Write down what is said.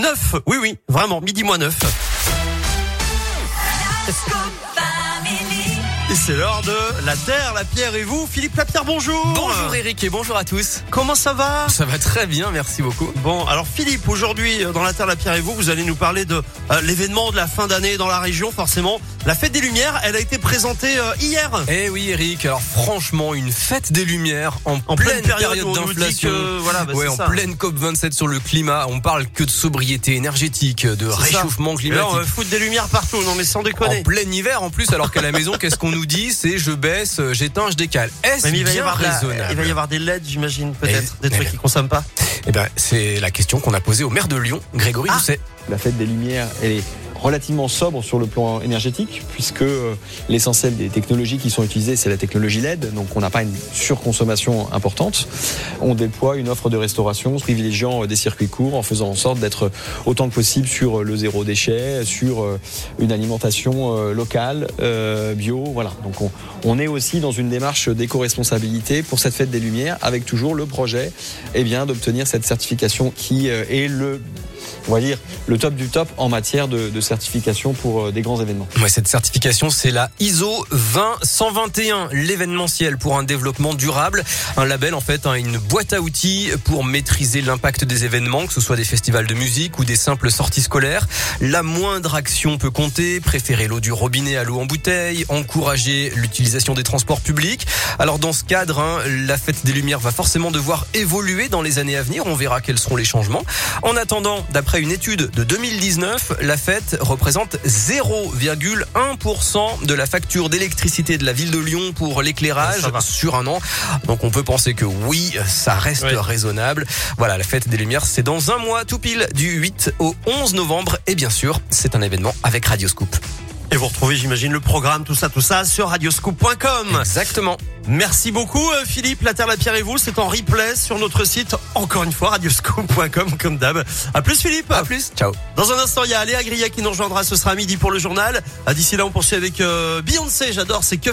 9. Oui, oui, vraiment, midi moins 9. Et c'est l'heure de la terre, la pierre et vous. Philippe Lapierre, bonjour. Bonjour Eric et bonjour à tous. Comment ça va? Ça va très bien, merci beaucoup. Bon, alors Philippe, aujourd'hui euh, dans la terre, la pierre et vous, vous allez nous parler de euh, l'événement de la fin d'année dans la région. Forcément, la fête des Lumières, elle a été présentée euh, hier. Eh oui Eric, alors franchement, une fête des Lumières en, En pleine, pleine période, d'inflation. voilà, bah, ouais, en ça. pleine COP27 sur le climat, on parle que de sobriété énergétique, de ça. réchauffement Et là, on climatique. des lumières partout. Non, mais sans déconner. En plein hiver en plus, alors qu'à la maison, qu'est-ce qu'on nous dit? C'est je baisse, euh, j'éteins, je décale. Est-ce il va y bien avoir, de la- raisonnable? il va y avoir des LED, j'imagine, peut-être, Et- des trucs mais- qui consomment pas. Eh ben, c'est la question qu'on a posée au maire de Lyon, Grégory Ah. Doucet. La fête des Lumières, elle est relativement sobre sur le plan énergétique, puisque euh, l'essentiel des technologies qui sont utilisées, c'est la technologie LED, donc on n'a pas une surconsommation importante. On déploie une offre de restauration privilégiant euh, des circuits courts, en faisant en sorte d'être autant que possible sur euh, le zéro déchet, sur une alimentation locale, bio, voilà. Donc on, est aussi dans une démarche d'éco-responsabilité pour cette fête des Lumières, avec toujours le projet eh bien, d'obtenir cette certification qui est le on va dire, le top du top en matière de, certification pour euh, des grands événements. Cette certification, c'est la ISO 20121, l'événementiel pour un développement durable. Un label, en fait, hein, une boîte à outils pour maîtriser l'impact des événements, que ce soit des festivals de musique ou des simples sorties scolaires. La moindre action peut compter, préférer l'eau du robinet à l'eau en bouteille, encourager l'utilisation des transports publics. Alors, dans ce cadre, hein, la fête des Lumières va forcément devoir évoluer dans les années à venir. On verra quels seront les changements. En attendant, d'après une étude de 2019, la fête représente 0,1% de la facture d'électricité de la ville de Lyon pour l'éclairage Ah, sur un an. Donc on peut penser que oui, ça reste raisonnable. Voilà, la fête des Lumières, c'est dans un mois tout pile du 8 au 11 novembre. Et bien sûr, c'est un événement avec Radioscoop. Et vous retrouvez, j'imagine, le programme, tout ça, tout ça, sur radioscoop.com. Exactement. Merci beaucoup, euh, Philippe. La Terre, la Pierre et vous, c'est en replay sur notre site, encore une fois, radioscoop.com, comme d'hab. À plus, Philippe. À plus. Ciao. Dans un instant, il y a Léa Grilla qui nous rejoindra. Ce sera à midi pour le journal. Ah, D'ici là, on poursuit avec euh, Beyoncé. J'adore, c'est que